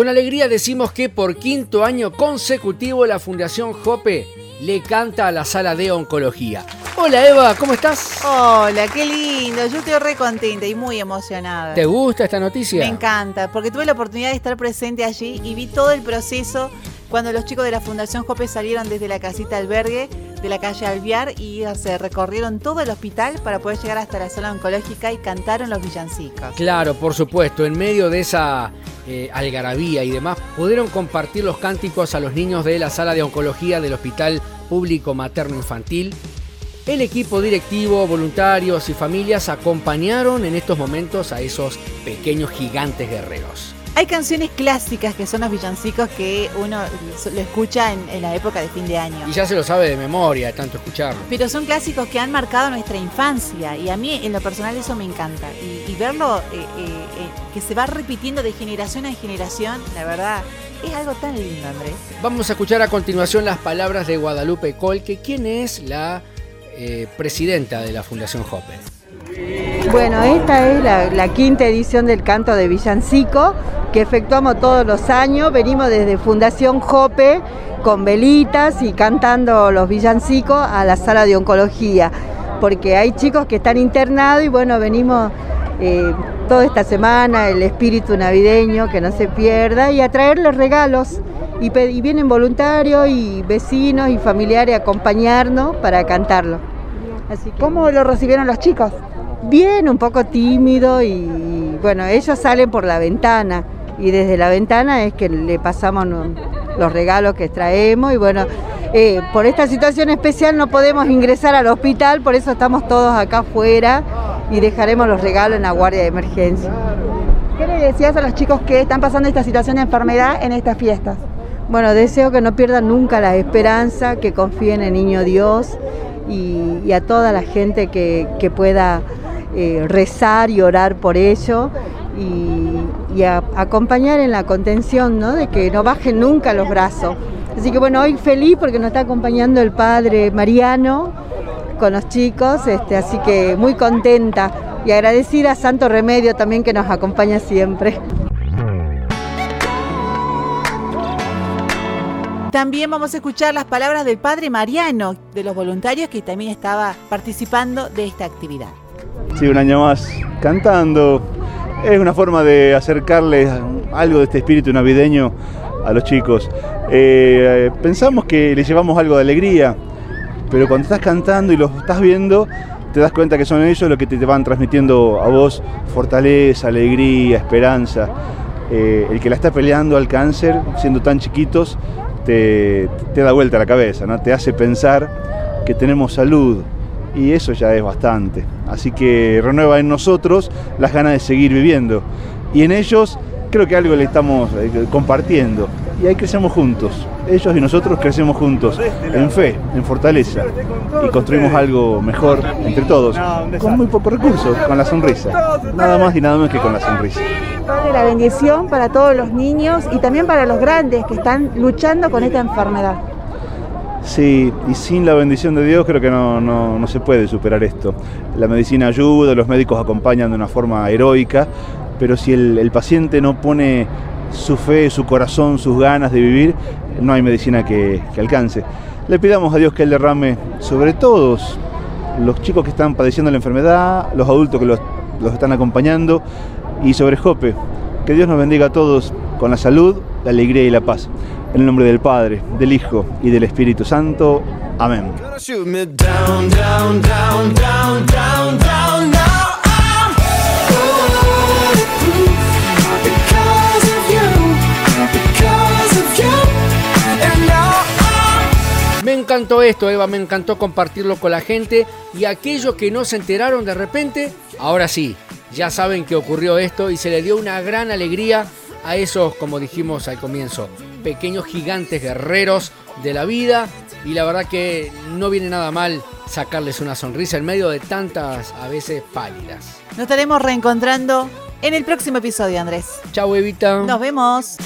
Con alegría decimos que por quinto año consecutivo la Fundación Jope le canta a la sala de oncología. Hola Eva, ¿cómo estás? Hola, qué lindo. Yo estoy re contenta y muy emocionada. ¿Te gusta esta noticia? Me encanta, porque tuve la oportunidad de estar presente allí y vi todo el proceso cuando los chicos de la Fundación Jope salieron desde la casita albergue de la calle Alviar y se recorrieron todo el hospital para poder llegar hasta la zona oncológica y cantaron los villancicos. Claro, por supuesto, en medio de esa eh, algarabía y demás, pudieron compartir los cánticos a los niños de la sala de oncología del Hospital Público Materno Infantil. El equipo directivo, voluntarios y familias acompañaron en estos momentos a esos pequeños gigantes guerreros. Hay canciones clásicas que son los villancicos que uno lo escucha en, la época de fin de año. Y ya se lo sabe de memoria, tanto escucharlo. Pero son clásicos que han marcado nuestra infancia y a mí en lo personal eso me encanta. Y, verlo eh, eh, eh, que se va repitiendo de generación en generación, la verdad, es algo tan lindo, Andrés. Vamos a escuchar a continuación las palabras de Guadalupe Colque, quien es la presidenta de la Fundación Hopper. Bueno, esta es la, la, quinta edición del canto de Villancico que efectuamos todos los años. Venimos desde Fundación Jope con velitas y cantando los villancicos a la sala de oncología, porque hay chicos que están internados y bueno, venimos eh, toda esta semana, el espíritu navideño, que no se pierda, y a traerles regalos. Y, y vienen voluntarios y vecinos y familiares a acompañarnos para cantarlo. Así ¿Cómo lo recibieron los chicos? Bien, un poco tímido y bueno, ellos salen por la ventana y desde la ventana es que le pasamos los regalos que traemos y bueno, eh, por esta situación especial no podemos ingresar al hospital, por eso estamos todos acá afuera y dejaremos los regalos en la guardia de emergencia. ¿Qué le decías a los chicos que están pasando esta situación de enfermedad en estas fiestas? Bueno, deseo que no pierdan nunca la esperanza, que confíen en Niño Dios y, a toda la gente que, pueda eh, rezar y orar por ello y, acompañar en la contención, ¿no? de que no bajen nunca los brazos. Así que bueno, hoy feliz porque nos está acompañando el padre Mariano con los chicos, este, así que muy contenta y agradecida a Santo Remedio también que nos acompaña siempre. También vamos a escuchar las palabras del padre Mariano, de los voluntarios que también estaba participando de esta actividad. Sí, un año más cantando, es una forma de acercarles algo de este espíritu navideño a los chicos. Eh, pensamos que les llevamos algo de alegría, pero cuando estás cantando y los estás viendo, te das cuenta que son ellos los que te van transmitiendo a vos fortaleza, alegría, esperanza. Eh, el que la está peleando al cáncer, siendo tan chiquitos, te, te da vuelta la cabeza, ¿no? te hace pensar que tenemos salud, y eso ya es bastante. Así que renueva en nosotros las ganas de seguir viviendo y en ellos creo que algo le estamos eh, compartiendo y ahí crecemos juntos. Ellos y nosotros crecemos juntos, en fe, en fortaleza y construimos algo mejor entre todos, con muy pocos recursos, con la sonrisa. Nada más y nada menos que con la sonrisa. La bendición para todos los niños y también para los grandes que están luchando con esta enfermedad. Sí, y sin la bendición de Dios creo que no, se puede superar esto. La medicina ayuda, los médicos acompañan de una forma heroica, pero si el, paciente no pone su fe, su corazón, sus ganas de vivir, no hay medicina que, alcance. Le pidamos a Dios que Él derrame sobre todos los chicos que están padeciendo la enfermedad, los adultos que los, los están acompañando y sobre Jope. Que Dios nos bendiga a todos con la salud, la alegría y la paz. En el nombre del Padre, del Hijo y del Espíritu Santo. Amén. Me encantó esto, Eva, me encantó compartirlo con la gente y aquellos que no se enteraron de repente, ahora sí, ya saben que ocurrió esto y se le dio una gran alegría a esos, como dijimos al comienzo, pequeños gigantes guerreros de la vida y la verdad que no viene nada mal sacarles una sonrisa en medio de tantas a veces pálidas. Nos estaremos reencontrando en el próximo episodio, Andrés. Chau, Evita. Nos vemos.